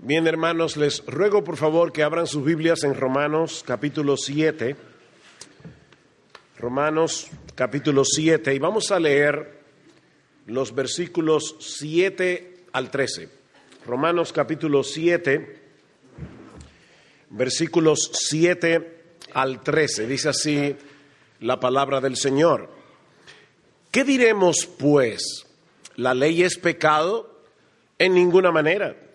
Bien, hermanos, les ruego por favor que abran sus Biblias en Romanos capítulo 7. Romanos capítulo 7 y vamos a leer los versículos 7 al 13. Romanos capítulo 7, versículos 7 al 13. Dice así la palabra del Señor. ¿Qué diremos pues? ¿La ley es pecado? En ninguna manera.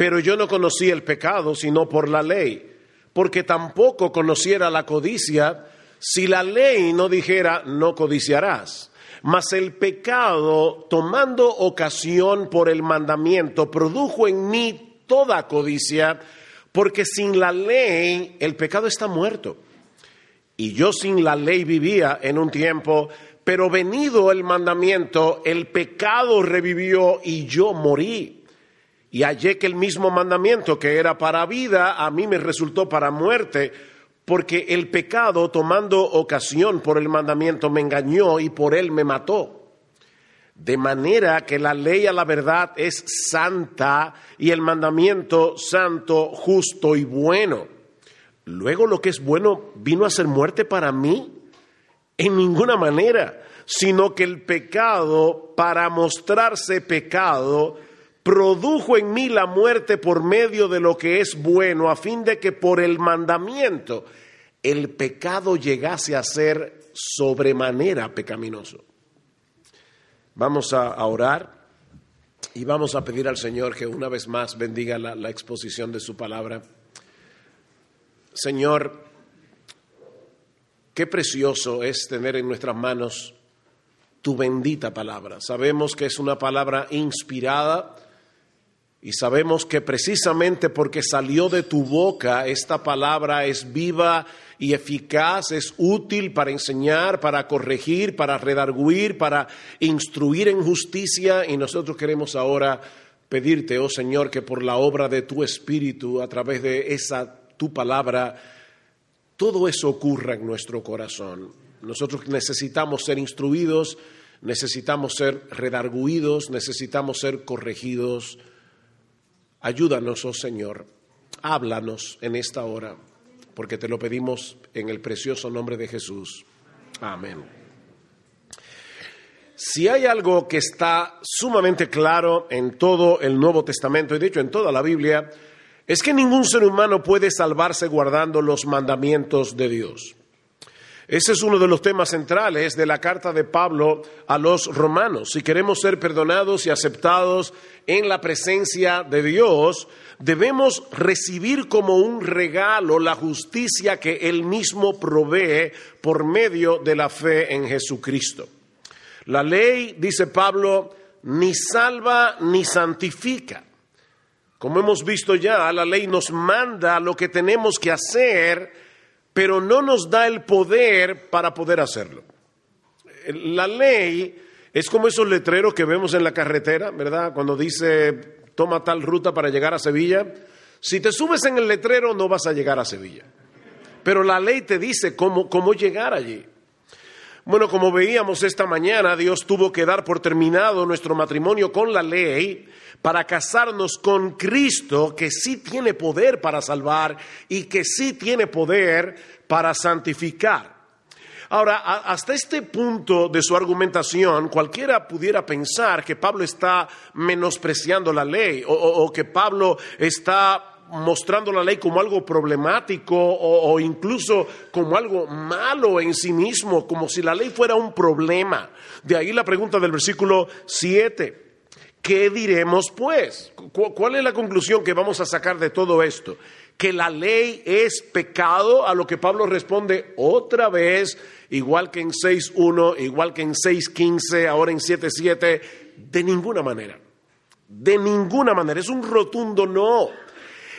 Pero yo no conocí el pecado sino por la ley, porque tampoco conociera la codicia si la ley no dijera no codiciarás. Mas el pecado, tomando ocasión por el mandamiento, produjo en mí toda codicia, porque sin la ley el pecado está muerto. Y yo sin la ley vivía en un tiempo, pero venido el mandamiento, el pecado revivió y yo morí. Y hallé que el mismo mandamiento que era para vida, a mí me resultó para muerte, porque el pecado, tomando ocasión por el mandamiento, me engañó y por él me mató. De manera que la ley a la verdad es santa y el mandamiento santo, justo y bueno. Luego lo que es bueno vino a ser muerte para mí. En ninguna manera, sino que el pecado, para mostrarse pecado, produjo en mí la muerte por medio de lo que es bueno, a fin de que por el mandamiento el pecado llegase a ser sobremanera pecaminoso. Vamos a, orar y vamos a pedir al Señor que una vez más bendiga la, exposición de su palabra. Señor, qué precioso es tener en nuestras manos tu bendita palabra. Sabemos que es una palabra inspirada y sabemos que precisamente porque salió de tu boca, esta palabra es viva y eficaz, es útil para enseñar, para corregir, para redarguir, para instruir en justicia. Y nosotros queremos ahora pedirte, oh Señor, que por la obra de tu Espíritu, a través de esa tu palabra, todo eso ocurra en nuestro corazón. Nosotros necesitamos ser instruidos, necesitamos ser redarguidos, necesitamos ser corregidos Ayúdanos, oh Señor, háblanos en esta hora, porque te lo pedimos en el precioso nombre de Jesús. Amén. Si hay algo que está sumamente claro en todo el Nuevo Testamento, y de hecho en toda la Biblia, es que ningún ser humano puede salvarse guardando los mandamientos de Dios. Ese es uno de los temas centrales de la carta de Pablo a los romanos. Si queremos ser perdonados y aceptados en la presencia de Dios, debemos recibir como un regalo la justicia que Él mismo provee por medio de la fe en Jesucristo. La ley, dice Pablo, ni salva ni santifica. Como hemos visto ya, la ley nos manda lo que tenemos que hacer pero no nos da el poder para poder hacerlo. La ley es como esos letreros que vemos en la carretera, ¿verdad? Cuando dice toma tal ruta para llegar a Sevilla. Si te subes en el letrero no vas a llegar a Sevilla. Pero la ley te dice cómo, cómo llegar allí. Bueno, como veíamos esta mañana, Dios tuvo que dar por terminado nuestro matrimonio con la ley para casarnos con Cristo, que sí tiene poder para salvar y que sí tiene poder para santificar. Ahora, hasta este punto de su argumentación, cualquiera pudiera pensar que Pablo está menospreciando la ley o, que Pablo está mostrando la ley como algo problemático o, incluso como algo malo en sí mismo, como si la ley fuera un problema. De ahí la pregunta del versículo 7. ¿Qué diremos pues? ¿Cuál es la conclusión que vamos a sacar de todo esto? Que la ley es pecado, a lo que Pablo responde otra vez, igual que en 6.1, igual que en 6.15, ahora en 7.7, de ninguna manera. De ninguna manera, es un rotundo no.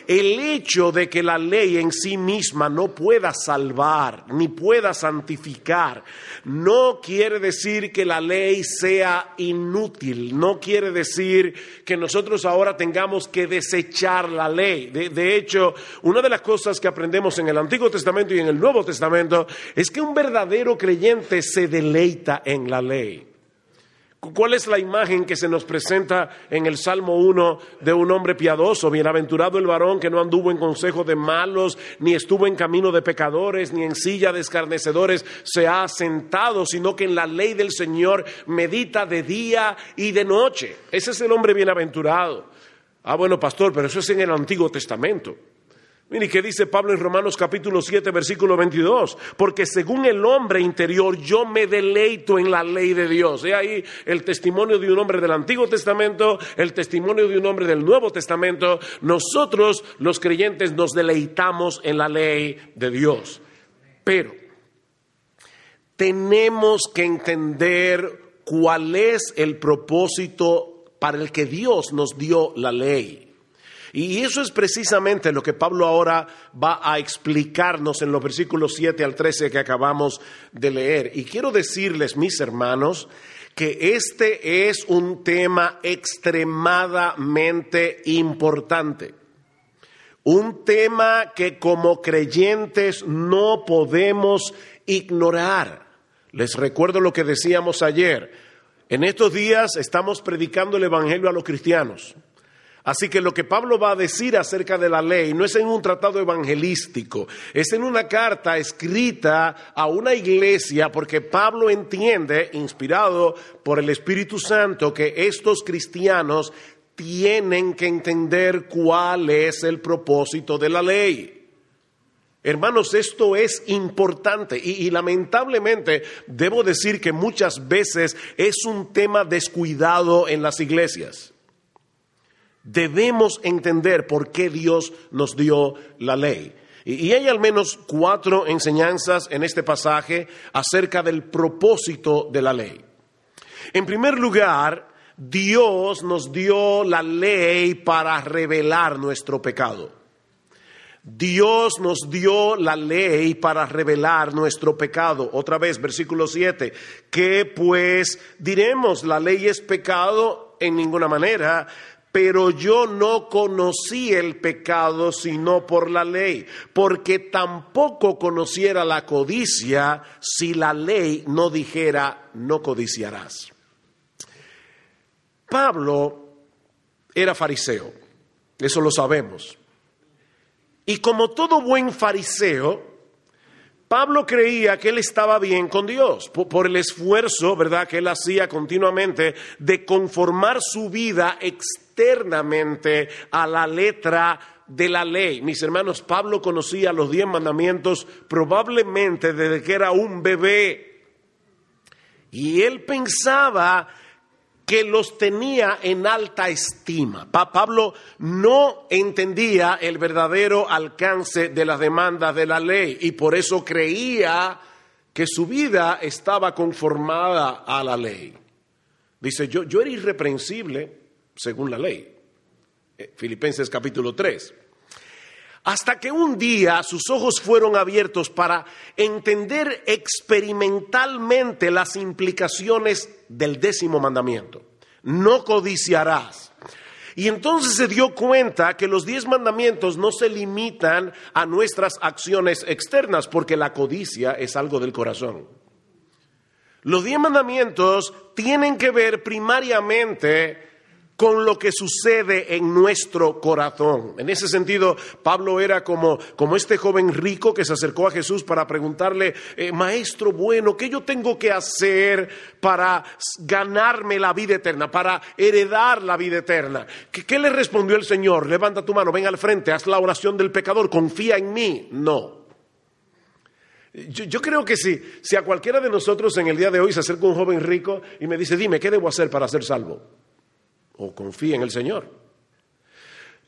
El hecho de que la ley en sí misma no pueda salvar ni pueda santificar no quiere decir que la ley sea inútil, no quiere decir que nosotros ahora tengamos que desechar la ley. De, hecho, una de las cosas que aprendemos en el Antiguo Testamento y en el Nuevo Testamento es que un verdadero creyente se deleita en la ley. ¿Cuál es la imagen que se nos presenta en el Salmo 1 de un hombre piadoso? Bienaventurado el varón que no anduvo en consejo de malos, ni estuvo en camino de pecadores, ni en silla de escarnecedores se ha sentado, sino que en la ley del Señor medita de día y de noche. Ese es el hombre bienaventurado. Ah, bueno, pastor, pero eso es en el Antiguo Testamento. Mire, ¿qué dice Pablo en Romanos capítulo 7, versículo 22? Porque según el hombre interior yo me deleito en la ley de Dios. He ahí el testimonio de un hombre del Antiguo Testamento, el testimonio de un hombre del Nuevo Testamento. Nosotros, los creyentes, nos deleitamos en la ley de Dios. Pero tenemos que entender cuál es el propósito para el que Dios nos dio la ley. Y eso es precisamente lo que Pablo ahora va a explicarnos en los versículos 7 al 13 que acabamos de leer. Y quiero decirles, mis hermanos, que este es un tema extremadamente importante. Un tema que como creyentes no podemos ignorar. Les recuerdo lo que decíamos ayer. En estos días estamos predicando el Evangelio a los cristianos. Así que lo que Pablo va a decir acerca de la ley no es en un tratado evangelístico, es en una carta escrita a una iglesia porque Pablo entiende, inspirado por el Espíritu Santo, que estos cristianos tienen que entender cuál es el propósito de la ley. Hermanos, esto es importante y, lamentablemente debo decir que muchas veces es un tema descuidado en las iglesias. Debemos entender por qué Dios nos dio la ley. Y, hay al menos cuatro enseñanzas en este pasaje acerca del propósito de la ley. En primer lugar, Dios nos dio la ley para revelar nuestro pecado. Dios nos dio la ley para revelar nuestro pecado. Otra vez, versículo 7. ¿Qué pues diremos? ¿La ley es pecado? En ninguna manera pero yo no conocí el pecado sino por la ley, porque tampoco conociera la codicia si la ley no dijera no codiciarás. Pablo era fariseo, eso lo sabemos. Y como todo buen fariseo, Pablo creía que él estaba bien con Dios por, el esfuerzo, ¿verdad?, que él hacía continuamente de conformar su vida externamente a la letra de la ley. Mis hermanos, Pablo conocía los diez mandamientos probablemente desde que era un bebé. Y él pensaba que los tenía en alta estima. Pablo no entendía el verdadero alcance de las demandas de la ley y por eso creía que su vida estaba conformada a la ley. Dice, yo, yo era irreprensible según la ley. Eh, Filipenses capítulo 3. Hasta que un día sus ojos fueron abiertos para entender experimentalmente las implicaciones del décimo mandamiento. No codiciarás. Y entonces se dio cuenta que los diez mandamientos no se limitan a nuestras acciones externas, porque la codicia es algo del corazón. Los diez mandamientos tienen que ver primariamente con lo que sucede en nuestro corazón. En ese sentido, Pablo era como, como este joven rico que se acercó a Jesús para preguntarle, eh, maestro bueno, ¿qué yo tengo que hacer para ganarme la vida eterna, para heredar la vida eterna? ¿Qué, le respondió el Señor? Levanta tu mano, ven al frente, haz la oración del pecador, confía en mí. No. Yo, yo, creo que si, si a cualquiera de nosotros en el día de hoy se acerca un joven rico y me dice, dime, ¿qué debo hacer para ser salvo? O confía en el Señor.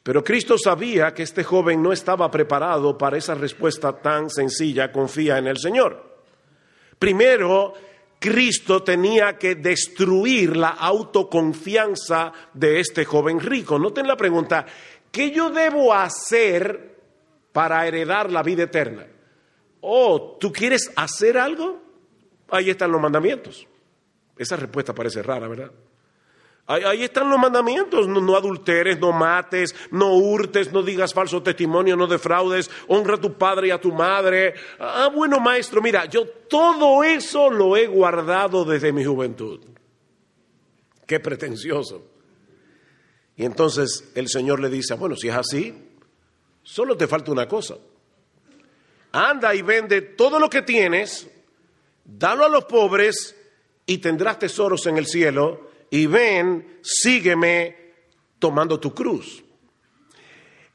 Pero Cristo sabía que este joven no estaba preparado para esa respuesta tan sencilla, confía en el Señor. Primero, Cristo tenía que destruir la autoconfianza de este joven rico. Noten la pregunta, ¿qué yo debo hacer para heredar la vida eterna? Oh, ¿tú quieres hacer algo? Ahí están los mandamientos. Esa respuesta parece rara, ¿verdad? Ahí, están los mandamientos, no, adulteres, no mates, no hurtes, no digas falso testimonio, no defraudes, honra a tu padre y a tu madre. Ah, bueno maestro, mira, yo todo eso lo he guardado desde mi juventud. Qué pretencioso. Y entonces el Señor le dice, bueno, si es así, solo te falta una cosa. Anda y vende todo lo que tienes, dalo a los pobres y tendrás tesoros en el cielo y ven, sígueme tomando tu cruz.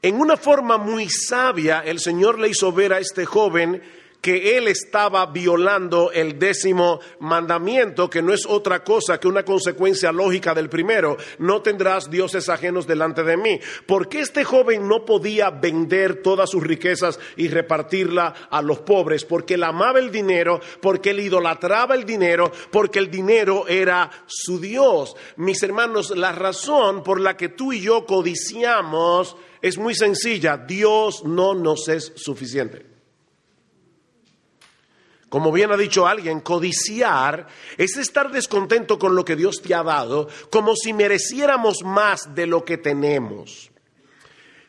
En una forma muy sabia, el Señor le hizo ver a este joven que él estaba violando el décimo mandamiento, que no es otra cosa que una consecuencia lógica del primero, no tendrás dioses ajenos delante de mí. ¿Por qué este joven no podía vender todas sus riquezas y repartirla a los pobres? Porque él amaba el dinero, porque él idolatraba el dinero, porque el dinero era su Dios. Mis hermanos, la razón por la que tú y yo codiciamos es muy sencilla, Dios no nos es suficiente. Como bien ha dicho alguien, codiciar es estar descontento con lo que Dios te ha dado, como si mereciéramos más de lo que tenemos.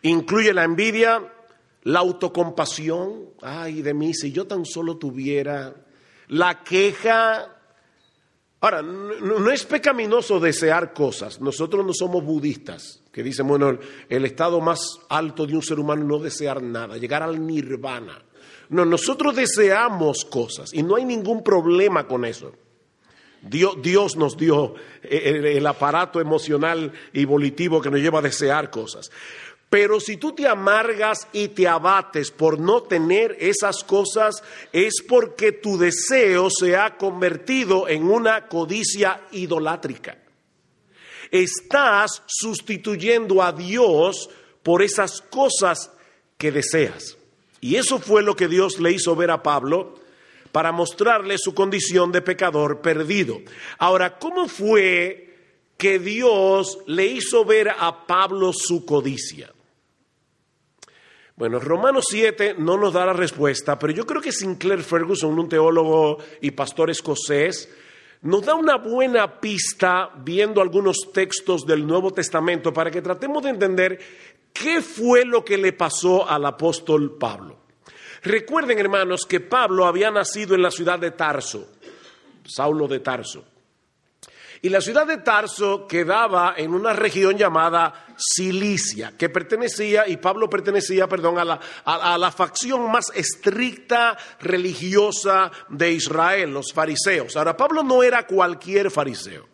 Incluye la envidia, la autocompasión, ay de mí, si yo tan solo tuviera, la queja. Ahora, no, es pecaminoso desear cosas. Nosotros no somos budistas, que dicen, bueno, el estado más alto de un ser humano no desear nada, llegar al nirvana. No, nosotros deseamos cosas y no hay ningún problema con eso. Dios, nos dio el, el aparato emocional y volitivo que nos lleva a desear cosas. Pero si tú te amargas y te abates por no tener esas cosas, es porque tu deseo se ha convertido en una codicia idolátrica. Estás sustituyendo a Dios por esas cosas que deseas. Y eso fue lo que Dios le hizo ver a Pablo para mostrarle su condición de pecador perdido. Ahora, ¿cómo fue que Dios le hizo ver a Pablo su codicia? Bueno, Romanos 7 no nos da la respuesta, pero yo creo que Sinclair Ferguson, un teólogo y pastor escocés, nos da una buena pista viendo algunos textos del Nuevo Testamento para que tratemos de entender ¿Qué fue lo que le pasó al apóstol Pablo? Recuerden, hermanos, que Pablo había nacido en la ciudad de Tarso, Saulo de Tarso. Y la ciudad de Tarso quedaba en una región llamada Cilicia, que pertenecía, y Pablo pertenecía, perdón, a la, a la, facción más estricta religiosa de Israel, los fariseos. Ahora, Pablo no era cualquier fariseo.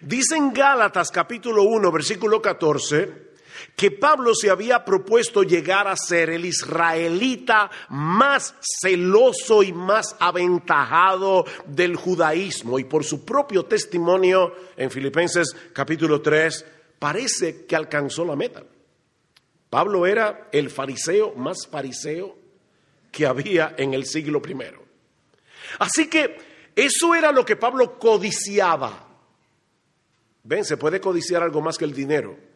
Dice en Gálatas capítulo 1, versículo 14, que Pablo se había propuesto llegar a ser el israelita más celoso y más aventajado del judaísmo. Y por su propio testimonio en Filipenses capítulo 3, parece que alcanzó la meta. Pablo era el fariseo más fariseo que había en el siglo primero. Así que eso era lo que Pablo codiciaba. Ven, se puede codiciar algo más que el dinero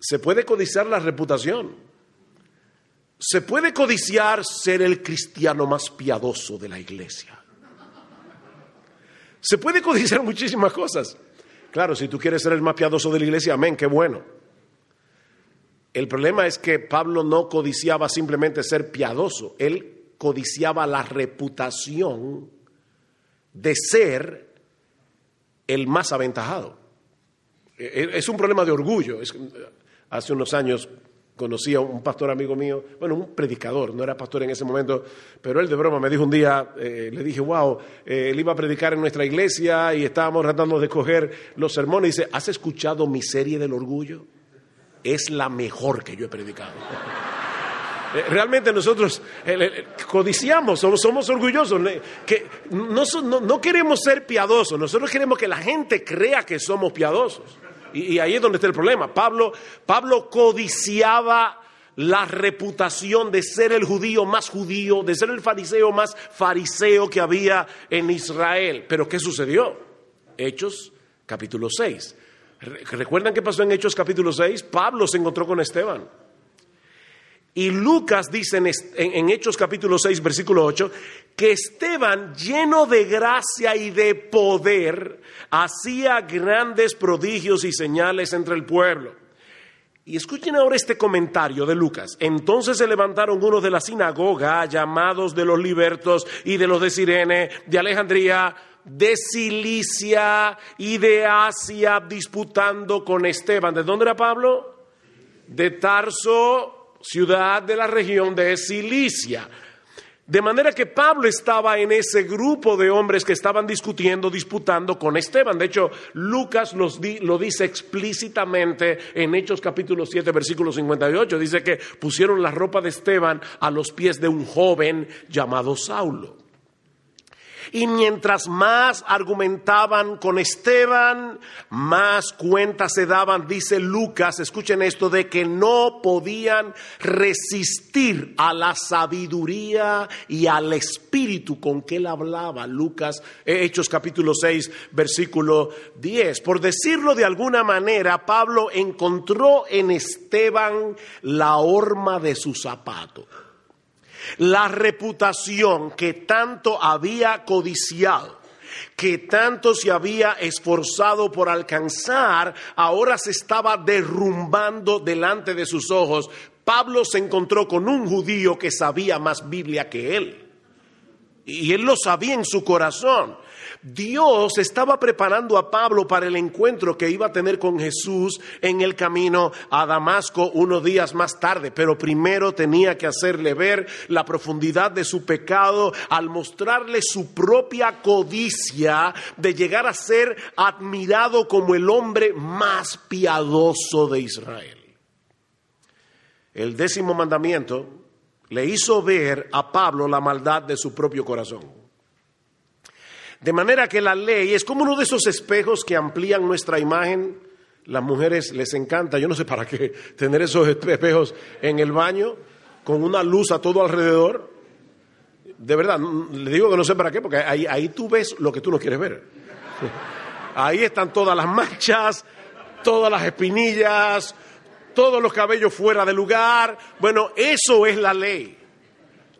se puede codiciar la reputación. Se puede codiciar ser el cristiano más piadoso de la iglesia. Se puede codiciar muchísimas cosas. Claro, si tú quieres ser el más piadoso de la iglesia, amén, qué bueno. El problema es que Pablo no codiciaba simplemente ser piadoso, él codiciaba la reputación de ser el más aventajado. E, e, es un problema de orgullo. Hace unos años conocí a un pastor amigo mío, bueno, un predicador, no era pastor en ese momento, pero él de broma me dijo un día, eh, le dije, wow, eh, él iba a predicar en nuestra iglesia y estábamos tratando de escoger los sermones. Dice, ¿has escuchado mi serie del orgullo? Es la mejor que yo he predicado. Eh, realmente nosotros codiciamos, somos, orgullosos, que no queremos ser piadosos, nosotros queremos que la gente crea que somos piadosos. Y, ahí es donde está el problema. Pablo, Pablo codiciaba la reputación de ser el judío más judío, de ser el fariseo más fariseo que había en Israel. Pero ¿qué sucedió? Hechos capítulo 6. ¿Recuerdan qué pasó en Hechos capítulo 6? Pablo se encontró con Esteban. Y Lucas dice en, Hechos capítulo 6, versículo 8, que Esteban, lleno de gracia y de poder, hacía grandes prodigios y señales entre el pueblo. Y escuchen ahora este comentario de Lucas. Entonces se levantaron unos de la sinagoga, llamados de los libertos y de los de Sirene, de Alejandría, de Cilicia y de Asia disputando con Esteban. ¿De dónde era Pablo? De Tarso, ciudad de la región de Cilicia. De manera que Pablo estaba en ese grupo de hombres que estaban discutiendo, disputando con Esteban. De hecho, Lucas lo dice explícitamente en Hechos capítulo 7, versículo 58. Dice que pusieron la ropa de Esteban a los pies de un joven llamado Saulo. Y mientras más argumentaban con Esteban, más cuenta se daban, dice Lucas, escuchen esto, de que no podían resistir a la sabiduría y al espíritu con que él hablaba. Lucas, eh, Hechos capítulo 6, versículo 10. Por decirlo de alguna manera, Pablo encontró en Esteban la horma de su zapato. La reputación que tanto había codiciado, que tanto se había esforzado por alcanzar, ahora se estaba derrumbando delante de sus ojos. Pablo se encontró con un judío que sabía más Biblia que él. Y él lo sabía en su corazón. Dios estaba preparando a Pablo para el encuentro que iba a tener con Jesús en el camino a Damasco unos días más tarde, pero primero tenía que hacerle ver la profundidad de su pecado al mostrarle su propia codicia de llegar a ser admirado como el hombre más piadoso de Israel. El décimo mandamiento le hizo ver a Pablo la maldad de su propio corazón. De manera que la ley es como uno de esos espejos que amplían nuestra imagen. Las mujeres les encanta, yo no sé para qué, tener esos espejos en el baño con una luz a todo alrededor. De verdad, le digo que no sé para qué, porque ahí, ahí tú ves lo que tú no quieres ver. Ahí están todas las manchas, todas las espinillas, todos los cabellos fuera de lugar. Bueno, eso es la ley.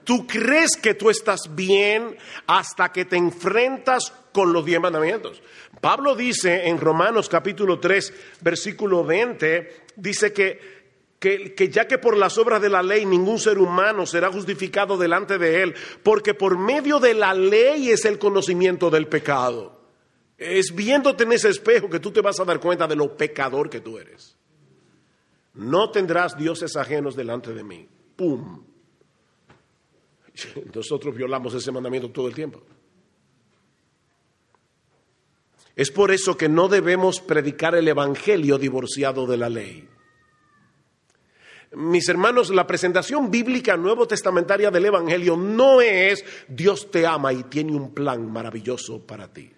Tú crees que tú estás bien hasta que te enfrentas con los diez mandamientos. Pablo dice en Romanos capítulo 3, versículo 20, dice que que, que, ya que por las obras de la ley ningún ser humano será justificado delante de él, porque por medio de la ley es el conocimiento del pecado. Es viéndote en ese espejo que tú te vas a dar cuenta de lo pecador que tú eres. No tendrás dioses ajenos delante de mí. ¡Pum! Nosotros violamos ese mandamiento todo el tiempo. Es por eso que no debemos predicar el Evangelio divorciado de la ley. Mis hermanos, la presentación bíblica nuevo testamentaria del Evangelio no es Dios te ama y tiene un plan maravilloso para ti.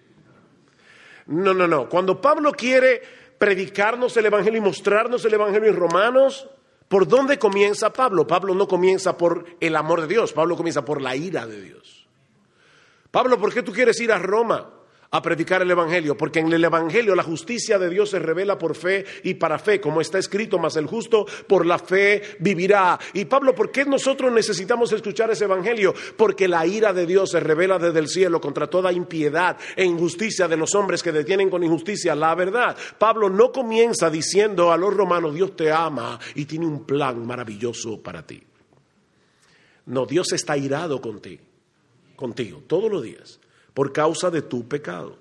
No, no, no. Cuando Pablo quiere predicarnos el Evangelio y mostrarnos el Evangelio en Romanos, ¿Por dónde comienza Pablo? Pablo no comienza por el amor de Dios, Pablo comienza por la ira de Dios. Pablo, ¿por qué tú quieres ir a Roma? A predicar el Evangelio, porque en el Evangelio la justicia de Dios se revela por fe y para fe, como está escrito, mas el justo por la fe vivirá. Y Pablo, ¿por qué nosotros necesitamos escuchar ese Evangelio? Porque la ira de Dios se revela desde el cielo contra toda impiedad e injusticia de los hombres que detienen con injusticia la verdad. Pablo no comienza diciendo a los romanos, Dios te ama y tiene un plan maravilloso para ti. No, Dios está irado contigo, contigo todos los días por causa de tu pecado.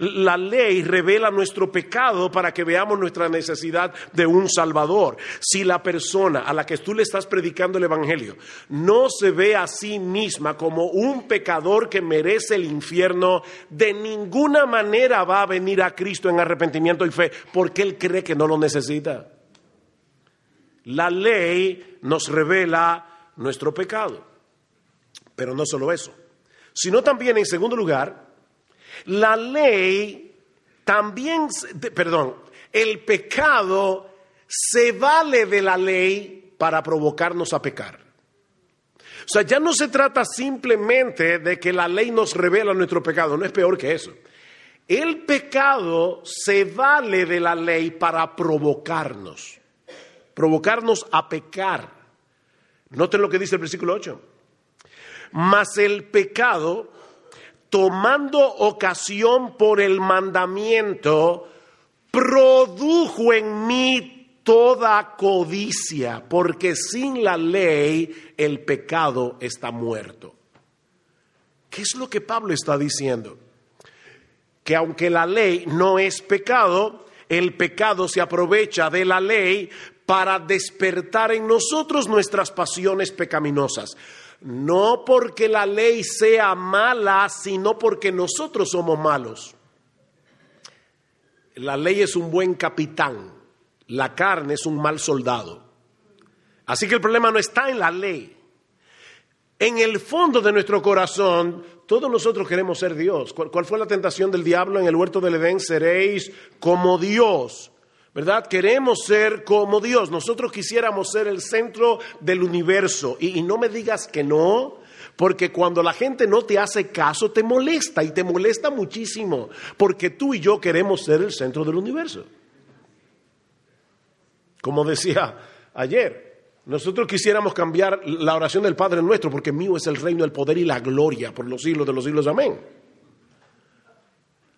La ley revela nuestro pecado para que veamos nuestra necesidad de un Salvador. Si la persona a la que tú le estás predicando el Evangelio no se ve a sí misma como un pecador que merece el infierno, de ninguna manera va a venir a Cristo en arrepentimiento y fe porque él cree que no lo necesita. La ley nos revela nuestro pecado. Pero no solo eso sino también, en segundo lugar, la ley también, perdón, el pecado se vale de la ley para provocarnos a pecar. O sea, ya no se trata simplemente de que la ley nos revela nuestro pecado, no es peor que eso. El pecado se vale de la ley para provocarnos, provocarnos a pecar. Noten lo que dice el versículo 8. Mas el pecado, tomando ocasión por el mandamiento, produjo en mí toda codicia, porque sin la ley el pecado está muerto. ¿Qué es lo que Pablo está diciendo? Que aunque la ley no es pecado, el pecado se aprovecha de la ley para despertar en nosotros nuestras pasiones pecaminosas. No porque la ley sea mala, sino porque nosotros somos malos. La ley es un buen capitán, la carne es un mal soldado. Así que el problema no está en la ley. En el fondo de nuestro corazón, todos nosotros queremos ser Dios. ¿Cuál, fue la tentación del diablo en el huerto del Edén? Seréis como Dios. ¿Verdad? Queremos ser como Dios. Nosotros quisiéramos ser el centro del universo. y no me digas que no, porque cuando la gente no te hace caso, te molesta y te molesta muchísimo, porque tú y yo queremos ser el centro del universo. Como decía ayer, nosotros quisiéramos cambiar la oración del Padre nuestro, porque mío es el reino, el poder y la gloria por los siglos de los siglos. Amén.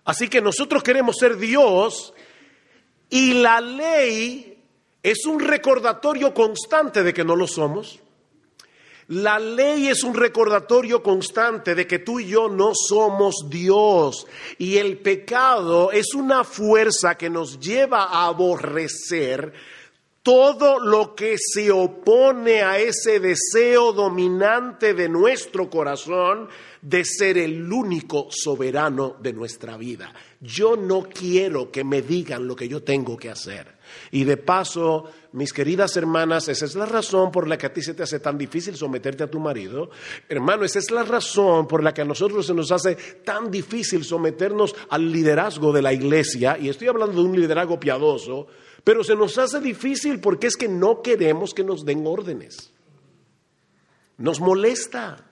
Así que nosotros queremos ser Dios y la ley es un recordatorio constante de que no lo somos. La ley es un recordatorio constante de que tú y yo no somos Dios y el pecado es una fuerza que nos lleva a aborrecer todo lo que se opone a ese deseo dominante de nuestro corazón de ser el único soberano de nuestra vida. Yo no quiero que me digan lo que yo tengo que hacer. Y de paso, mis queridas hermanas, esa es la razón por la que a ti se te hace tan difícil someterte a tu marido. Hermano, esa es la razón por la que a nosotros se nos hace tan difícil someternos al liderazgo de la iglesia. Y estoy hablando de un liderazgo piadoso, pero se nos hace difícil porque es que no queremos que nos den órdenes. Nos molesta.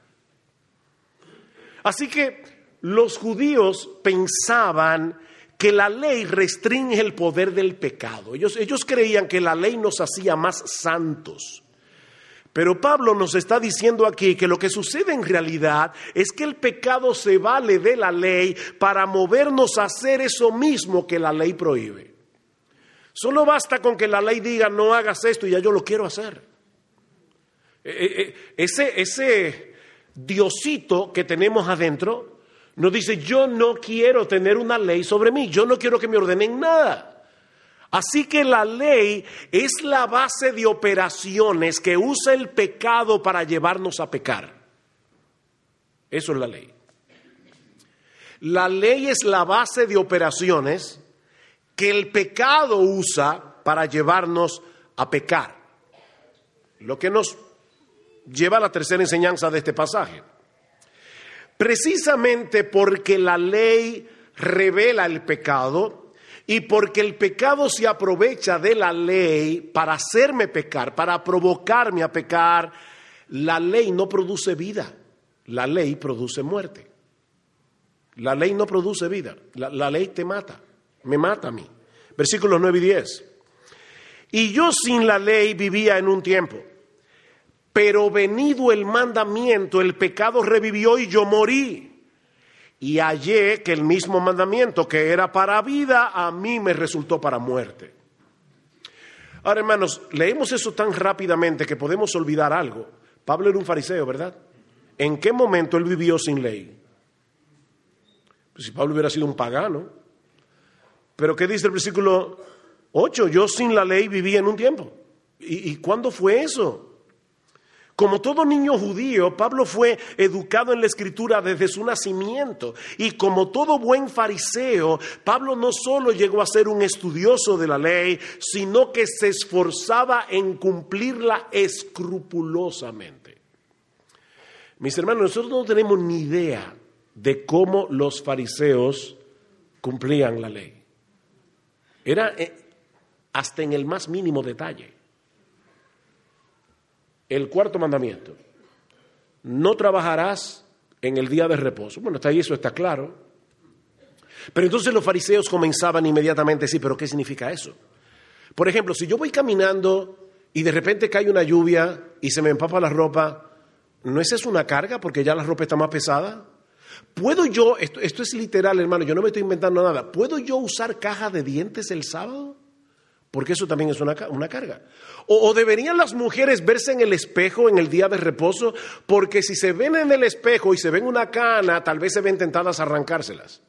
Así que los judíos pensaban que la ley restringe el poder del pecado. Ellos, ellos creían que la ley nos hacía más santos. Pero Pablo nos está diciendo aquí que lo que sucede en realidad es que el pecado se vale de la ley para movernos a hacer eso mismo que la ley prohíbe. Solo basta con que la ley diga no hagas esto y ya yo lo quiero hacer. E, e, e, ese, ese Diosito que tenemos adentro nos dice, yo no quiero tener una ley sobre mí, yo no quiero que me ordenen nada. Así que la ley es la base de operaciones que usa el pecado para llevarnos a pecar. Eso es la ley. La ley es la base de operaciones que el pecado usa para llevarnos a pecar. Lo que nos lleva a la tercera enseñanza de este pasaje. Precisamente porque la ley revela el pecado y porque el pecado se aprovecha de la ley para hacerme pecar, para provocarme a pecar, la ley no produce vida, la ley produce muerte. La ley no produce vida, la, ley te mata, me mata a mí. Versículos 9 y 10. Y yo sin la ley vivía en un tiempo pero venido el mandamiento, el pecado revivió y yo morí. Y hallé que el mismo mandamiento que era para vida, a mí me resultó para muerte. Ahora, hermanos, leemos eso tan rápidamente que podemos olvidar algo. Pablo era un fariseo, ¿verdad? ¿En qué momento él vivió sin ley? Pues si Pablo hubiera sido un pagano. Pero ¿qué dice el versículo 8? Yo sin la ley viví en un tiempo. ¿Y, y cuándo fue eso? Como todo niño judío, Pablo fue educado en la escritura desde su nacimiento. Y como todo buen fariseo, Pablo no solo llegó a ser un estudioso de la ley, sino que se esforzaba en cumplirla escrupulosamente. Mis hermanos, nosotros no tenemos ni idea de cómo los fariseos cumplían la ley. Era eh, hasta en el más mínimo detalle. El cuarto mandamiento, no trabajarás en el día de reposo. Bueno, está ahí, eso está claro. Pero entonces los fariseos comenzaban inmediatamente a decir, pero ¿qué significa eso? Por ejemplo, si yo voy caminando y de repente cae una lluvia y se me empapa la ropa, ¿no es eso una carga porque ya la ropa está más pesada? ¿Puedo yo, esto, esto es literal hermano, yo no me estoy inventando nada, ¿puedo yo usar caja de dientes el sábado? Porque eso también es una, carga. O, deberían las mujeres verse en el espejo en el día de reposo, porque si se ven en el espejo y se ven una cana, tal vez se ven tentadas a arrancárselas.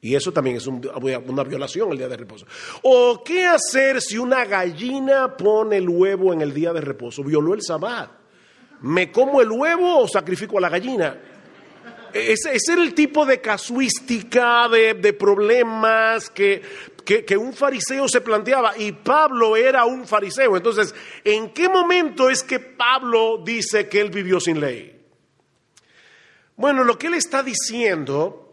Y eso también es una violación el día de reposo. ¿O qué hacer si una gallina pone el huevo en el día de reposo? Violó el sabbat. ¿Me como el huevo o sacrifico a la gallina? Ese, ese era el tipo de casuística, de, problemas que, que, un fariseo se planteaba. Y Pablo era un fariseo. Entonces, ¿en qué momento es que Pablo dice que él vivió sin ley? Bueno, lo que él está diciendo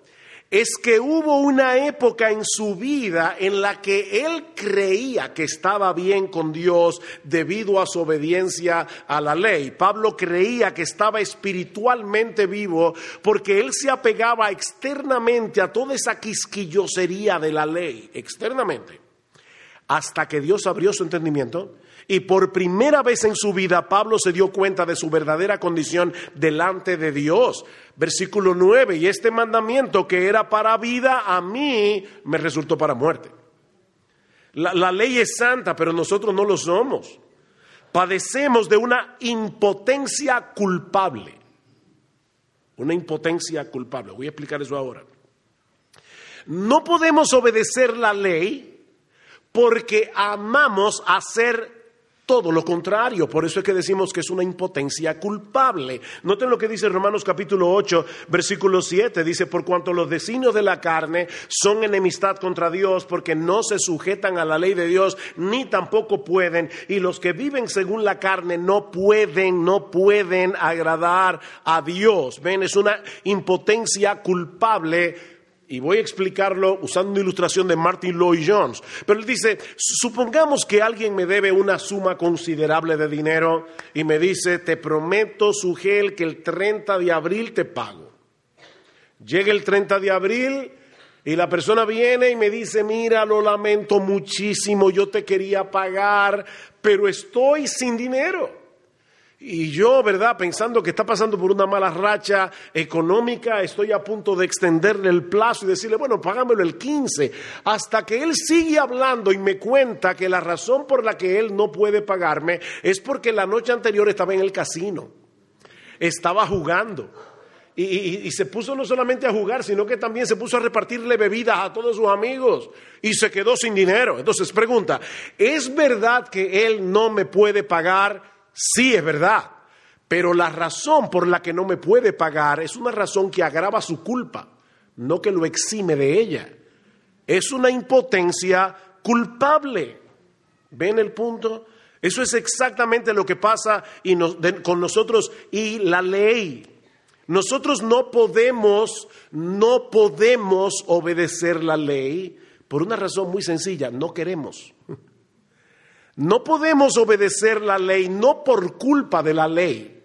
es que hubo una época en su vida en la que él creía que estaba bien con Dios debido a su obediencia a la ley. Pablo creía que estaba espiritualmente vivo porque él se apegaba externamente a toda esa quisquillosería de la ley, externamente, hasta que Dios abrió su entendimiento y por primera vez en su vida Pablo se dio cuenta de su verdadera condición delante de Dios. Versículo 9, y este mandamiento que era para vida, a mí me resultó para muerte. La, ley es santa, pero nosotros no lo somos. Padecemos de una impotencia culpable. Una impotencia culpable. Voy a explicar eso ahora. No podemos obedecer la ley porque amamos hacer todo lo contrario, por eso es que decimos que es una impotencia culpable. Noten lo que dice Romanos capítulo 8, versículo 7, dice, por cuanto los designios de la carne son enemistad contra Dios, porque no se sujetan a la ley de Dios, ni tampoco pueden, y los que viven según la carne no pueden, no pueden agradar a Dios. Ven, es una impotencia culpable y voy a explicarlo usando una ilustración de Martin Lloyd Jones. Pero él dice, supongamos que alguien me debe una suma considerable de dinero y me dice, te prometo, Sugel, que el 30 de abril te pago. Llega el 30 de abril y la persona viene y me dice, mira, lo lamento muchísimo, yo te quería pagar, pero estoy sin dinero. Y yo, ¿verdad? Pensando que está pasando por una mala racha económica, estoy a punto de extenderle el plazo y decirle, bueno, págamelo el 15, hasta que él sigue hablando y me cuenta que la razón por la que él no puede pagarme es porque la noche anterior estaba en el casino, estaba jugando. Y, y, se puso no solamente a jugar, sino que también se puso a repartirle bebidas a todos sus amigos y se quedó sin dinero. Entonces pregunta, ¿es verdad que él no me puede pagar? Sí, es verdad, pero la razón por la que no me puede pagar es una razón que agrava su culpa, no que lo exime de ella. Es una impotencia culpable. ¿Ven el punto? Eso es exactamente lo que pasa con nosotros y la ley. Nosotros no podemos, no podemos obedecer la ley por una razón muy sencilla, no queremos. No podemos obedecer la ley no por culpa de la ley,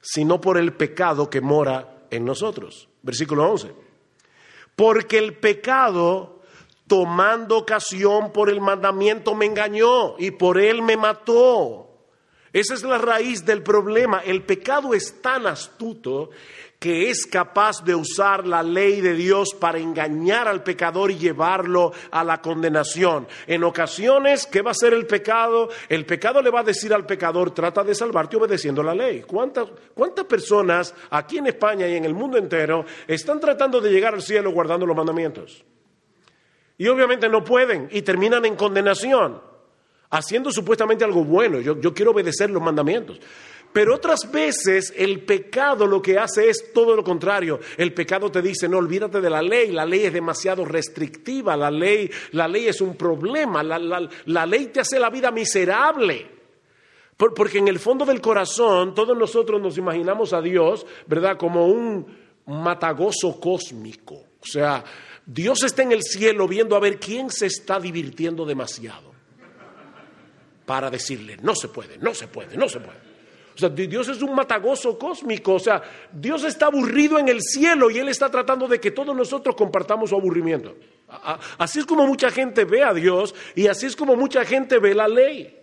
sino por el pecado que mora en nosotros. Versículo 11. Porque el pecado, tomando ocasión por el mandamiento, me engañó y por él me mató. Esa es la raíz del problema. El pecado es tan astuto que es capaz de usar la ley de Dios para engañar al pecador y llevarlo a la condenación. En ocasiones, ¿qué va a ser el pecado? El pecado le va a decir al pecador, trata de salvarte obedeciendo la ley. ¿Cuántas, cuántas personas aquí en España y en el mundo entero están tratando de llegar al cielo guardando los mandamientos? Y obviamente no pueden y terminan en condenación, haciendo supuestamente algo bueno. Yo, yo quiero obedecer los mandamientos. Pero otras veces el pecado lo que hace es todo lo contrario. El pecado te dice, no, olvídate de la ley, la ley es demasiado restrictiva, la ley, la ley es un problema, la, ley te hace la vida miserable. porque en el fondo del corazón todos nosotros nos imaginamos a Dios, ¿verdad? Como un matagoso cósmico. O sea, Dios está en el cielo viendo a ver quién se está divirtiendo demasiado. Para decirle, no se puede, no se puede, no se puede. O sea, Dios es un matagoso cósmico. O sea, Dios está aburrido en el cielo y Él está tratando de que todos nosotros compartamos su aburrimiento. Así es como mucha gente ve a Dios y así es como mucha gente ve la ley.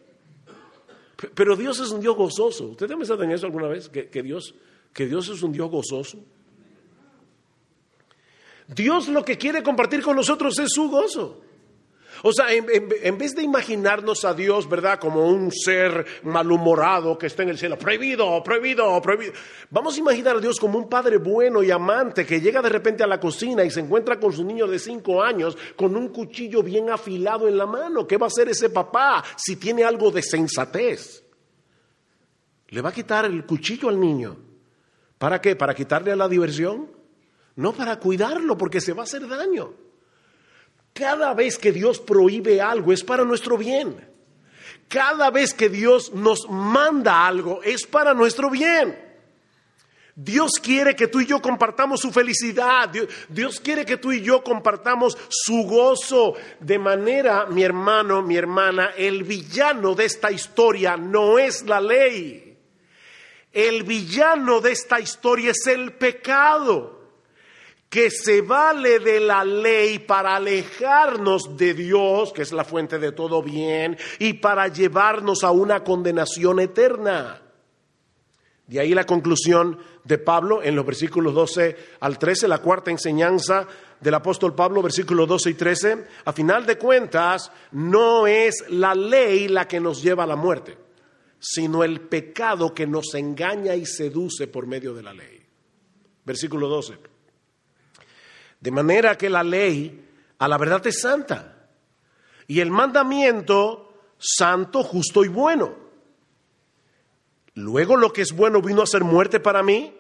Pero Dios es un Dios gozoso. ¿Ustedes han pensado en eso alguna vez? Que, Dios, que Dios es un Dios gozoso. Dios lo que quiere compartir con nosotros es su gozo. O sea, en, vez de imaginarnos a Dios, ¿verdad? Como un ser malhumorado que está en el cielo, prohibido, prohibido, prohibido. Vamos a imaginar a Dios como un padre bueno y amante que llega de repente a la cocina y se encuentra con su niño de cinco años con un cuchillo bien afilado en la mano. ¿Qué va a hacer ese papá si tiene algo de sensatez? ¿Le va a quitar el cuchillo al niño? ¿Para qué? ¿Para quitarle a la diversión? No para cuidarlo porque se va a hacer daño. Cada vez que Dios prohíbe algo es para nuestro bien. Cada vez que Dios nos manda algo es para nuestro bien. Dios quiere que tú y yo compartamos su felicidad. Dios, quiere que tú y yo compartamos su gozo. De manera, mi hermano, mi hermana, el villano de esta historia no es la ley. El villano de esta historia es el pecado que se vale de la ley para alejarnos de Dios, que es la fuente de todo bien, y para llevarnos a una condenación eterna. De ahí la conclusión de Pablo en los versículos 12 al 13, la cuarta enseñanza del apóstol Pablo, versículos 12 y 13. A final de cuentas, no es la ley la que nos lleva a la muerte, sino el pecado que nos engaña y seduce por medio de la ley. Versículo 12. De manera que la ley a la verdad es santa y el mandamiento santo, justo y bueno. Luego lo que es bueno vino a ser muerte para mí.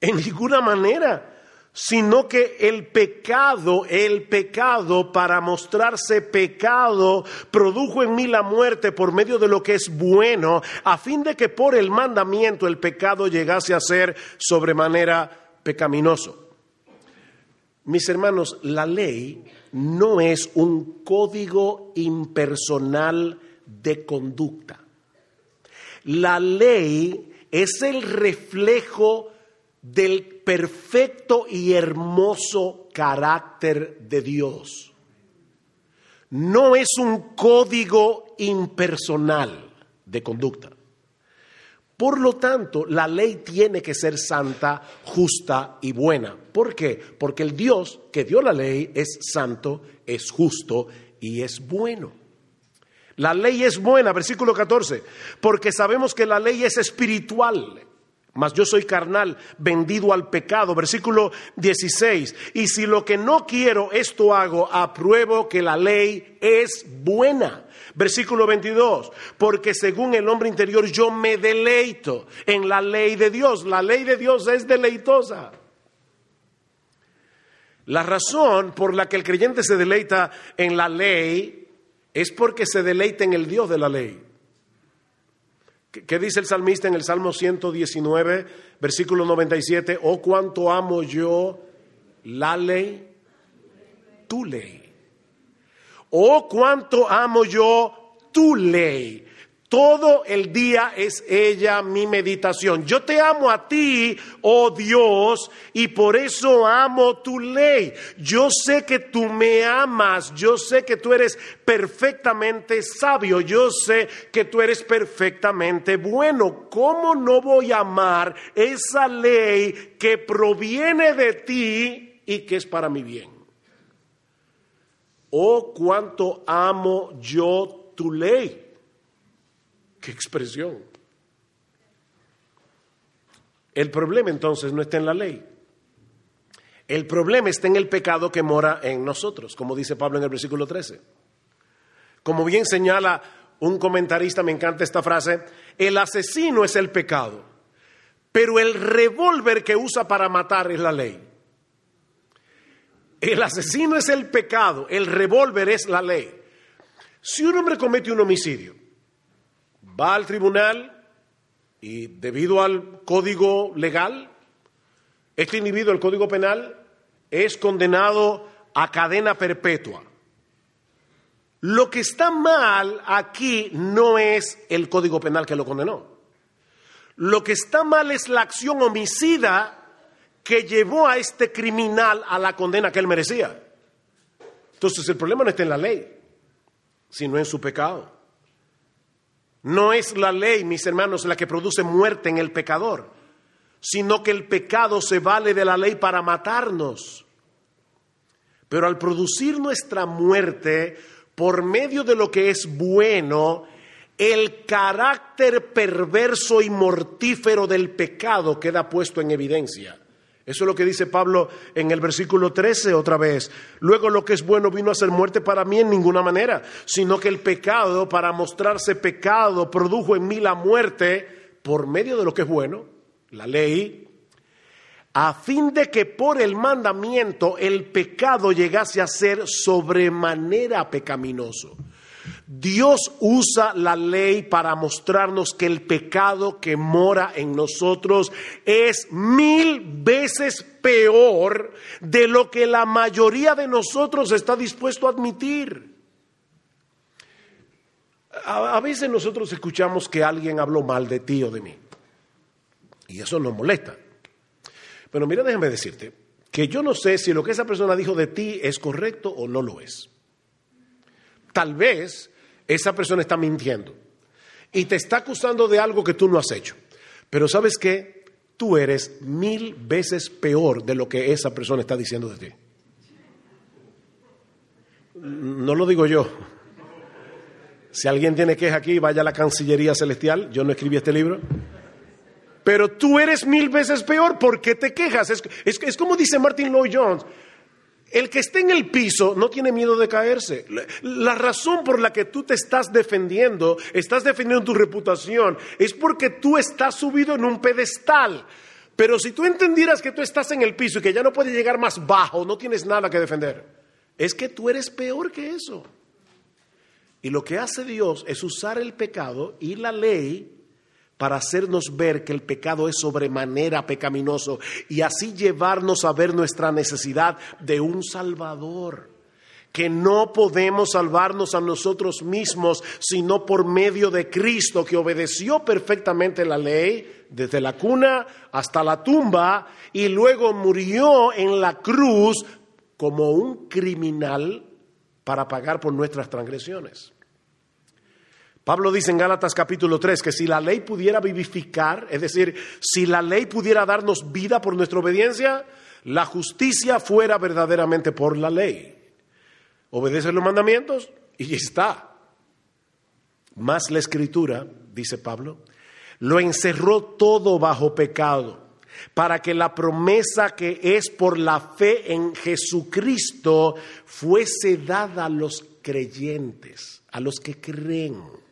En ninguna manera, sino que el pecado, el pecado para mostrarse pecado, produjo en mí la muerte por medio de lo que es bueno, a fin de que por el mandamiento el pecado llegase a ser sobremanera pecaminoso. Mis hermanos, la ley no es un código impersonal de conducta. La ley es el reflejo del perfecto y hermoso carácter de Dios. No es un código impersonal de conducta. Por lo tanto, la ley tiene que ser santa, justa y buena. ¿Por qué? Porque el Dios que dio la ley es santo, es justo y es bueno. La ley es buena, versículo 14, porque sabemos que la ley es espiritual, mas yo soy carnal, vendido al pecado. Versículo 16. Y si lo que no quiero, esto hago, apruebo que la ley es buena. Versículo 22, porque según el hombre interior yo me deleito en la ley de Dios. La ley de Dios es deleitosa. La razón por la que el creyente se deleita en la ley es porque se deleita en el Dios de la ley. ¿Qué dice el salmista en el Salmo 119, versículo 97? Oh, cuánto amo yo la ley, tu ley. Oh, cuánto amo yo tu ley. Todo el día es ella mi meditación. Yo te amo a ti, oh Dios, y por eso amo tu ley. Yo sé que tú me amas, yo sé que tú eres perfectamente sabio, yo sé que tú eres perfectamente bueno. ¿Cómo no voy a amar esa ley que proviene de ti y que es para mi bien? Oh, cuánto amo yo tu ley. Qué expresión. El problema entonces no está en la ley. El problema está en el pecado que mora en nosotros, como dice Pablo en el versículo 13. Como bien señala un comentarista, me encanta esta frase, el asesino es el pecado, pero el revólver que usa para matar es la ley. El asesino es el pecado, el revólver es la ley. Si un hombre comete un homicidio, va al tribunal y debido al código legal, este individuo, el código penal, es condenado a cadena perpetua. Lo que está mal aquí no es el código penal que lo condenó. Lo que está mal es la acción homicida que llevó a este criminal a la condena que él merecía. Entonces el problema no está en la ley, sino en su pecado. No es la ley, mis hermanos, la que produce muerte en el pecador, sino que el pecado se vale de la ley para matarnos. Pero al producir nuestra muerte, por medio de lo que es bueno, el carácter perverso y mortífero del pecado queda puesto en evidencia. Eso es lo que dice Pablo en el versículo 13 otra vez. Luego lo que es bueno vino a ser muerte para mí en ninguna manera, sino que el pecado, para mostrarse pecado, produjo en mí la muerte por medio de lo que es bueno, la ley, a fin de que por el mandamiento el pecado llegase a ser sobremanera pecaminoso. Dios usa la ley para mostrarnos que el pecado que mora en nosotros es mil veces peor de lo que la mayoría de nosotros está dispuesto a admitir. A, veces nosotros escuchamos que alguien habló mal de ti o de mí. Y eso nos molesta. Pero mira, déjame decirte que yo no sé si lo que esa persona dijo de ti es correcto o no lo es. Tal vez esa persona está mintiendo y te está acusando de algo que tú no has hecho. Pero sabes qué? Tú eres mil veces peor de lo que esa persona está diciendo de ti. No lo digo yo. Si alguien tiene queja aquí, vaya a la Cancillería Celestial. Yo no escribí este libro. Pero tú eres mil veces peor. ¿Por qué te quejas? Es, es como dice Martin Lloyd Jones. El que esté en el piso no tiene miedo de caerse. La razón por la que tú te estás defendiendo, estás defendiendo tu reputación, es porque tú estás subido en un pedestal. Pero si tú entendieras que tú estás en el piso y que ya no puedes llegar más bajo, no tienes nada que defender. Es que tú eres peor que eso. Y lo que hace Dios es usar el pecado y la ley para hacernos ver que el pecado es sobremanera pecaminoso y así llevarnos a ver nuestra necesidad de un Salvador, que no podemos salvarnos a nosotros mismos sino por medio de Cristo, que obedeció perfectamente la ley desde la cuna hasta la tumba y luego murió en la cruz como un criminal para pagar por nuestras transgresiones. Pablo dice en Gálatas capítulo 3 que si la ley pudiera vivificar, es decir, si la ley pudiera darnos vida por nuestra obediencia, la justicia fuera verdaderamente por la ley. Obedece los mandamientos y está. Más la escritura, dice Pablo, lo encerró todo bajo pecado, para que la promesa que es por la fe en Jesucristo fuese dada a los creyentes, a los que creen.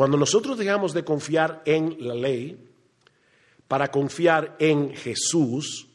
Cuando nosotros dejamos de confiar en la ley para confiar en Jesús,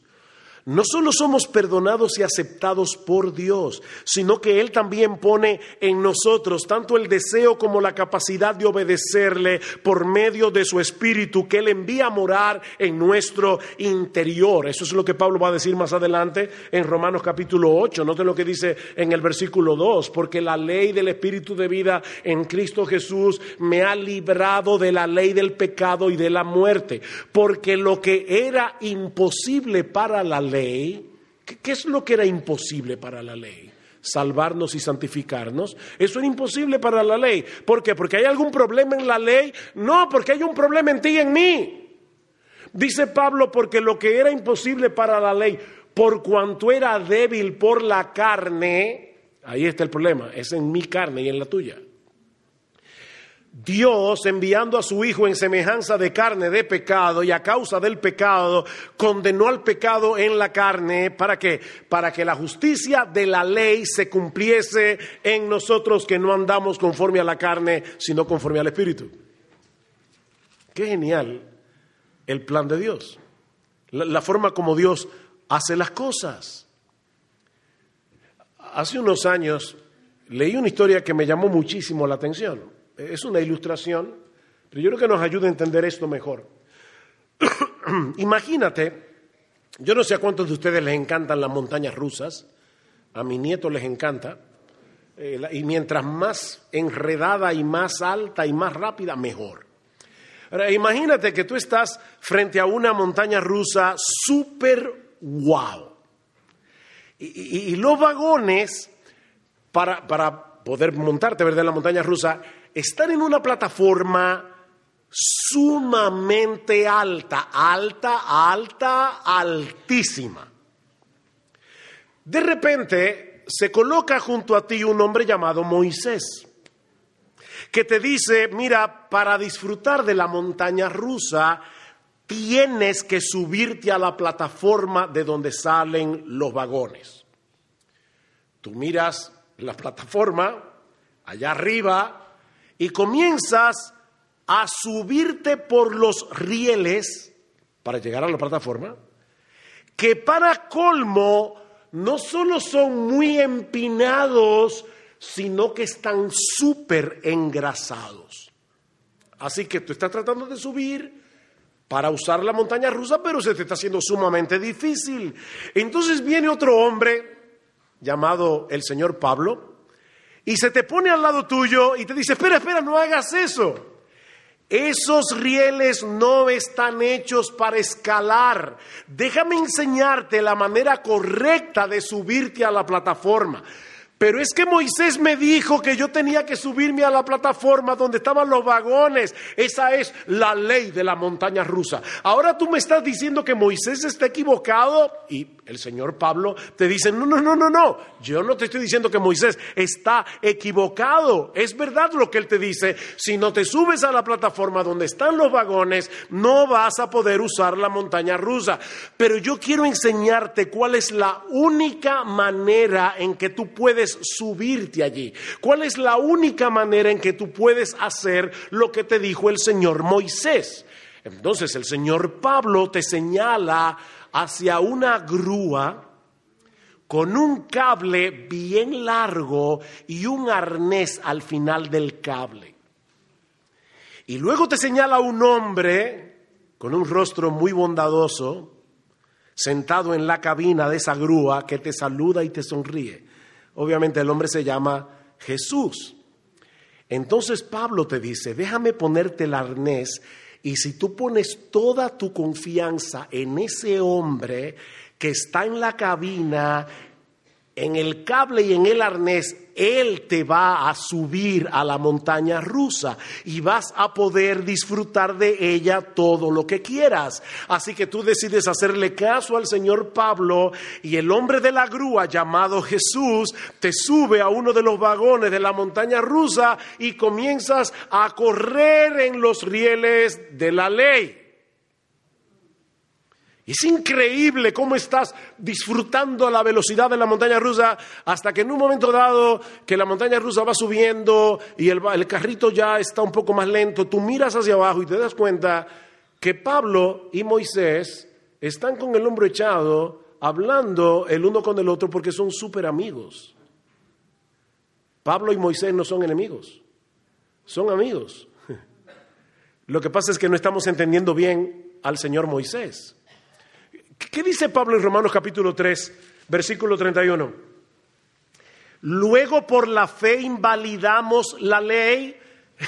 no solo somos perdonados y aceptados por Dios, sino que Él también pone en nosotros tanto el deseo como la capacidad de obedecerle por medio de su Espíritu que Él envía a morar en nuestro interior. Eso es lo que Pablo va a decir más adelante en Romanos capítulo 8. Noten lo que dice en el versículo 2, porque la ley del Espíritu de vida en Cristo Jesús me ha librado de la ley del pecado y de la muerte, porque lo que era imposible para la ley, ¿qué es lo que era imposible para la ley? salvarnos y santificarnos. Eso era imposible para la ley. ¿Por qué? ¿Porque hay algún problema en la ley? No, porque hay un problema en ti y en mí. Dice Pablo, porque lo que era imposible para la ley, por cuanto era débil por la carne, ahí está el problema, es en mi carne y en la tuya. Dios enviando a su Hijo en semejanza de carne de pecado y a causa del pecado condenó al pecado en la carne para que para que la justicia de la ley se cumpliese en nosotros que no andamos conforme a la carne, sino conforme al espíritu. Qué genial el plan de Dios. La, la forma como Dios hace las cosas. Hace unos años leí una historia que me llamó muchísimo la atención es una ilustración, pero yo creo que nos ayuda a entender esto mejor. Imagínate, yo no sé a cuántos de ustedes les encantan las montañas rusas, a mi nieto les encanta, eh, y mientras más enredada y más alta y más rápida, mejor. Imagínate que tú estás frente a una montaña rusa súper wow. Y, los vagones, para, para poder montarte ¿verdad? en la montaña rusa, están en una plataforma sumamente alta, alta, alta, altísima. De repente se coloca junto a ti un hombre llamado Moisés, que te dice, mira, para disfrutar de la montaña rusa, tienes que subirte a la plataforma de donde salen los vagones. Tú miras la plataforma allá arriba y comienzas a subirte por los rieles para llegar a la plataforma, que para colmo no solo son muy empinados, sino que están súper engrasados. Así que tú estás tratando de subir para usar la montaña rusa, pero se te está haciendo sumamente difícil. Entonces viene otro hombre llamado el señor Pablo y se te pone al lado tuyo y te dice, espera, espera, no hagas eso. Esos rieles no están hechos para escalar. Déjame enseñarte la manera correcta de subirte a la plataforma. Pero es que Moisés me dijo que yo tenía que subirme a la plataforma donde estaban los vagones. Esa es la ley de la montaña rusa. Ahora tú me estás diciendo que Moisés está equivocado y el señor Pablo te dice, no, no, no, no, no. Yo no te estoy diciendo que Moisés está equivocado. Es verdad lo que él te dice. Si no te subes a la plataforma donde están los vagones, no vas a poder usar la montaña rusa. Pero yo quiero enseñarte cuál es la única manera en que tú puedes subirte allí? ¿Cuál es la única manera en que tú puedes hacer lo que te dijo el Señor Moisés? Entonces el Señor Pablo te señala hacia una grúa con un cable bien largo y un arnés al final del cable. Y luego te señala un hombre con un rostro muy bondadoso, sentado en la cabina de esa grúa que te saluda y te sonríe. Obviamente el hombre se llama Jesús. Entonces Pablo te dice, déjame ponerte el arnés y si tú pones toda tu confianza en ese hombre que está en la cabina, en el cable y en el arnés, Él te va a subir a la montaña rusa y vas a poder disfrutar de ella todo lo que quieras. Así que tú decides hacerle caso al Señor Pablo y el hombre de la grúa llamado Jesús te sube a uno de los vagones de la montaña rusa y comienzas a correr en los rieles de la ley. Es increíble cómo estás disfrutando la velocidad de la montaña rusa hasta que en un momento dado que la montaña rusa va subiendo y el, el, carrito ya está un poco más lento, tú miras hacia abajo y te das cuenta que Pablo y Moisés están con el hombro echado hablando el uno con el otro porque son súper amigos. Pablo y Moisés no son enemigos, son amigos. Lo que pasa es que no estamos entendiendo bien al Señor Moisés. ¿Qué dice Pablo en Romanos capítulo 3, versículo 31? Luego por la fe invalidamos la ley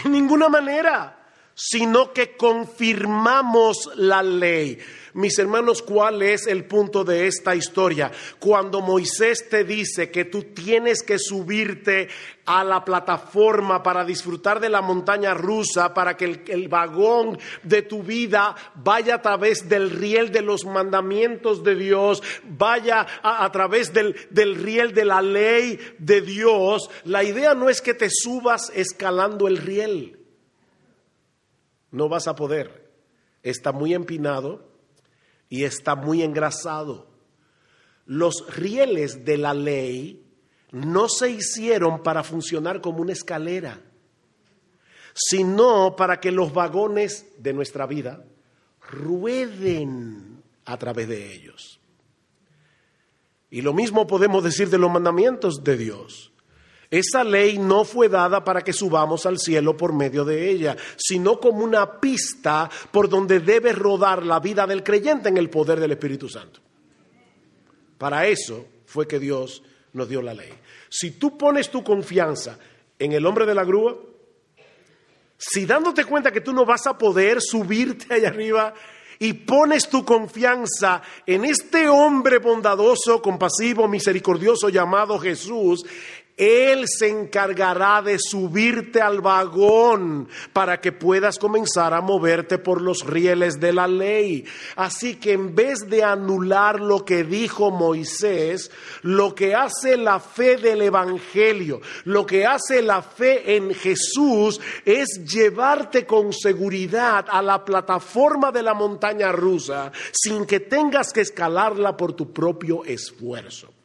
en ninguna manera, sino que confirmamos la ley. Mis hermanos, ¿cuál es el punto de esta historia? Cuando Moisés te dice que tú tienes que subirte a la plataforma para disfrutar de la montaña rusa, para que el, vagón de tu vida vaya a través del riel de los mandamientos de Dios, vaya a, través del, del riel de la ley de Dios, la idea no es que te subas escalando el riel. No vas a poder. Está muy empinado y está muy engrasado. Los rieles de la ley no se hicieron para funcionar como una escalera, sino para que los vagones de nuestra vida rueden a través de ellos. Y lo mismo podemos decir de los mandamientos de Dios. Esa ley no fue dada para que subamos al cielo por medio de ella, sino como una pista por donde debe rodar la vida del creyente en el poder del Espíritu Santo. Para eso fue que Dios nos dio la ley. Si tú pones tu confianza en el hombre de la grúa, si dándote cuenta que tú no vas a poder subirte allá arriba y pones tu confianza en este hombre bondadoso, compasivo, misericordioso llamado Jesús, Él se encargará de subirte al vagón para que puedas comenzar a moverte por los rieles de la ley. Así que en vez de anular lo que dijo Moisés, lo que hace la fe del Evangelio, lo que hace la fe en Jesús es llevarte con seguridad a la plataforma de la montaña rusa sin que tengas que escalarla por tu propio esfuerzo.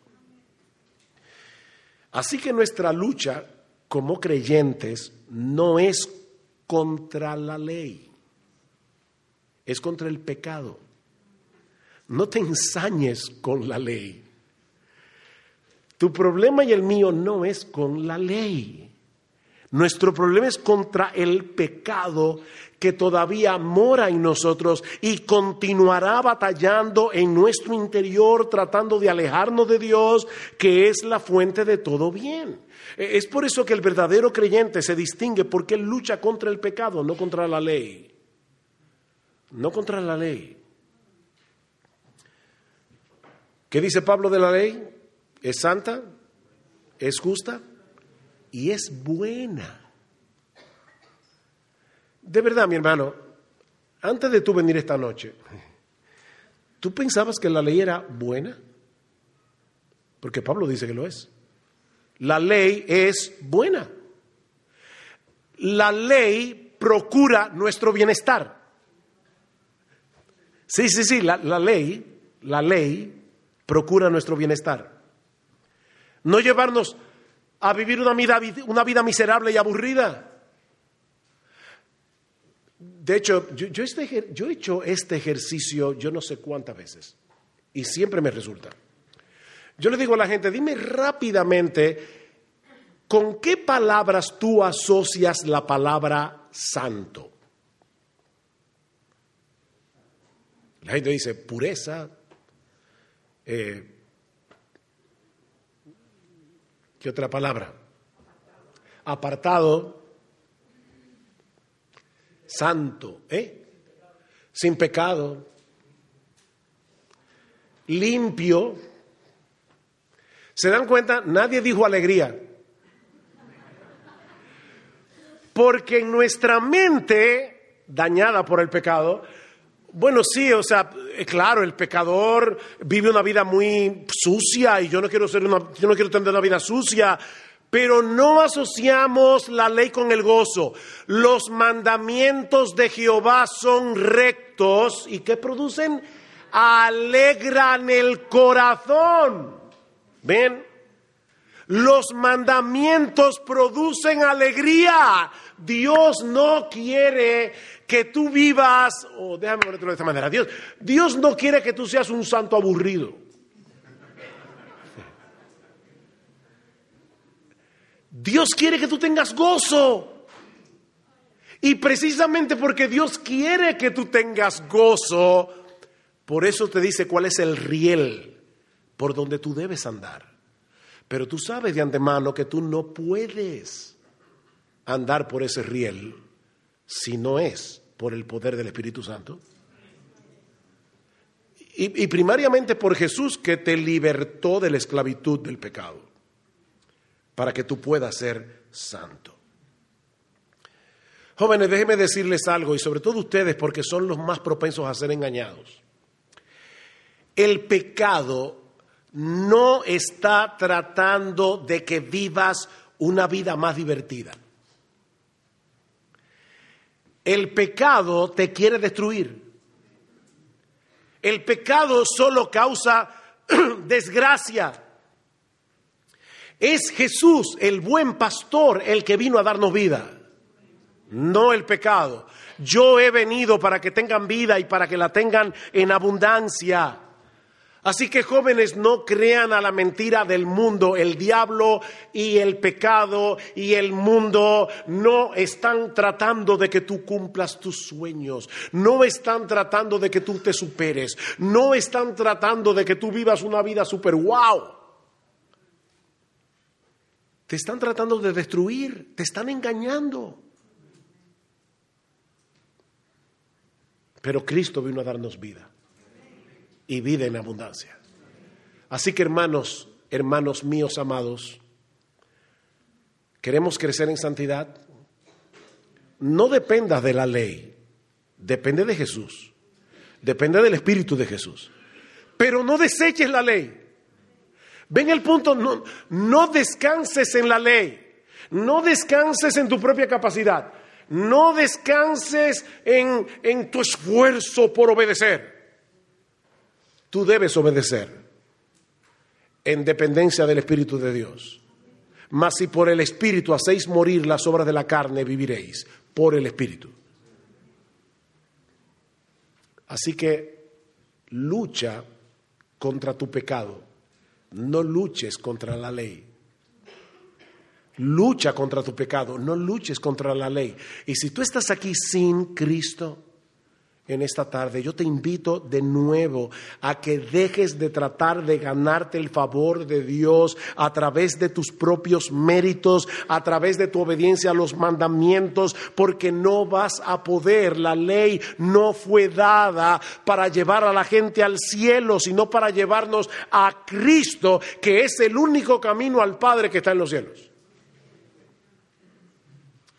Así que nuestra lucha como creyentes no es contra la ley, es contra el pecado. No te ensañes con la ley. Tu problema y el mío no es con la ley. Nuestro problema es contra el pecado que todavía mora en nosotros y continuará batallando en nuestro interior tratando de alejarnos de Dios, que es la fuente de todo bien. E, es por eso que el verdadero creyente se distingue porque él lucha contra el pecado, no contra la ley. No contra la ley. ¿Qué dice Pablo de la ley? ¿Es santa? ¿Es justa? Y es buena. De verdad, mi hermano, antes de tú venir esta noche, ¿tú pensabas que la ley era buena? Porque Pablo dice que lo es. La ley es buena. La ley procura nuestro bienestar. Sí, sí, sí, la, la ley, la ley procura nuestro bienestar. No llevarnos a vivir una vida, una vida miserable y aburrida. De hecho, yo, este, yo he hecho este ejercicio yo no sé cuántas veces y siempre me resulta. Yo le digo a la gente, dime rápidamente, ¿con qué palabras tú asocias la palabra santo? La gente dice pureza, eh, ¿Qué otra palabra? Apartado, santo, ¿eh? Sin pecado, limpio. ¿Se dan cuenta? Nadie dijo alegría. Porque en nuestra mente, dañada por el pecado, bueno, sí, o sea, eh, claro, el pecador vive una vida muy sucia y yo no quiero ser una, yo no quiero tener una vida sucia, pero no asociamos la ley con el gozo. Los mandamientos de Jehová son rectos y que producen alegran el corazón. ¿Ven? Los mandamientos producen alegría. Dios no quiere que tú vivas, o déjame ponerlo de esta manera, Dios, Dios no quiere que tú seas un santo aburrido. Dios quiere que tú tengas gozo. Y precisamente porque Dios quiere que tú tengas gozo, por eso te dice cuál es el riel por donde tú debes andar. Pero tú sabes de antemano que tú no puedes andar por ese riel si no es por el poder del Espíritu Santo. Y, primariamente por Jesús que te libertó de la esclavitud del pecado, para que tú puedas ser santo. Jóvenes, déjenme decirles algo, y sobre todo ustedes, porque son los más propensos a ser engañados. El pecado no está tratando de que vivas una vida más divertida. El pecado te quiere destruir. El pecado solo causa desgracia. Es Jesús, el buen pastor, el que vino a darnos vida, no el pecado. Yo he venido para que tengan vida y para que la tengan en abundancia. Así que jóvenes, no crean a la mentira del mundo. El diablo y el pecado y el mundo no están tratando de que tú cumplas tus sueños. No están tratando de que tú te superes. No están tratando de que tú vivas una vida super wow. Te están tratando de destruir. Te están engañando. Pero Cristo vino a darnos vida y vida en abundancia. Así que hermanos, hermanos míos amados, ¿Queremos crecer en santidad? No dependas de la ley, depende de Jesús, depende del Espíritu de Jesús. Pero no deseches la ley. Ven el punto, no, no descanses en la ley, no descanses en tu propia capacidad, no descanses en, en tu esfuerzo por obedecer. Tú debes obedecer en dependencia del Espíritu de Dios. Mas si por el Espíritu hacéis morir las obras de la carne, viviréis por el Espíritu. Así que lucha contra tu pecado, no luches contra la ley. Lucha contra tu pecado, no luches contra la ley. Y si tú estás aquí sin Cristo, en esta tarde, yo te invito de nuevo a que dejes de tratar de ganarte el favor de Dios a través de tus propios méritos, a través de tu obediencia a los mandamientos, porque no vas a poder. La ley no fue dada para llevar a la gente al cielo, sino para llevarnos a Cristo, que es el único camino al Padre que está en los cielos.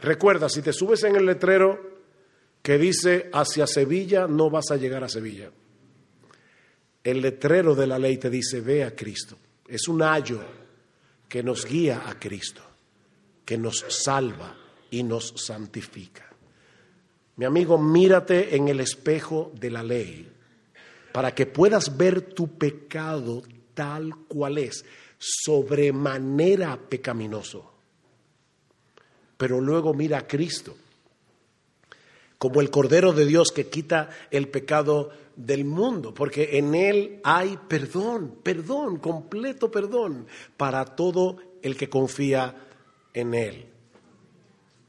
Recuerda, si te subes en el letrero, que dice hacia Sevilla no vas a llegar a Sevilla. El letrero de la ley te dice ve a Cristo. Es un ayo que nos guía a Cristo, que nos salva y nos santifica. Mi amigo, mírate en el espejo de la ley para que puedas ver tu pecado tal cual es, sobremanera pecaminoso. Pero luego mira a Cristo como el Cordero de Dios que quita el pecado del mundo, porque en Él hay perdón, perdón, completo perdón para todo el que confía en Él.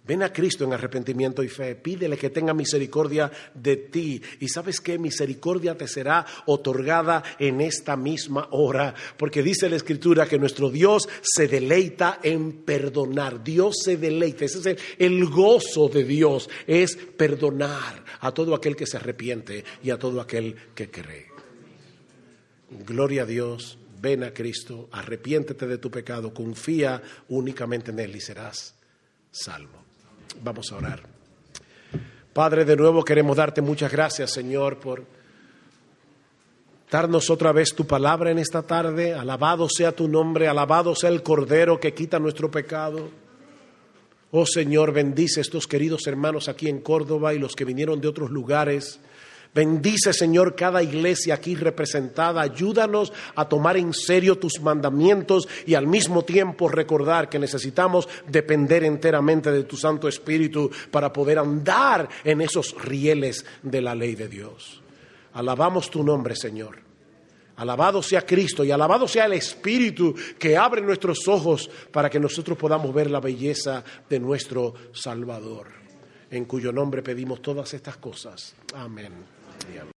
Ven a Cristo en arrepentimiento y fe, pídele que tenga misericordia de ti. Y sabes qué, misericordia te será otorgada en esta misma hora, porque dice la Escritura que nuestro Dios se deleita en perdonar. Dios se deleita, ese es el, gozo de Dios, es perdonar a todo aquel que se arrepiente y a todo aquel que cree. Gloria a Dios, ven a Cristo, arrepiéntete de tu pecado, confía únicamente en Él y serás salvo. Vamos a orar. Padre, de nuevo queremos darte muchas gracias, Señor, por darnos otra vez tu palabra en esta tarde. Alabado sea tu nombre, alabado sea el Cordero que quita nuestro pecado. Oh Señor, bendice a estos queridos hermanos aquí en Córdoba y los que vinieron de otros lugares. Bendice, Señor, cada iglesia aquí representada. Ayúdanos a tomar en serio tus mandamientos y al mismo tiempo recordar que necesitamos depender enteramente de tu Santo Espíritu para poder andar en esos rieles de la ley de Dios. Alabamos tu nombre, Señor. Alabado sea Cristo y alabado sea el Espíritu que abre nuestros ojos para que nosotros podamos ver la belleza de nuestro Salvador, en cuyo nombre pedimos todas estas cosas. Amén. Yeah.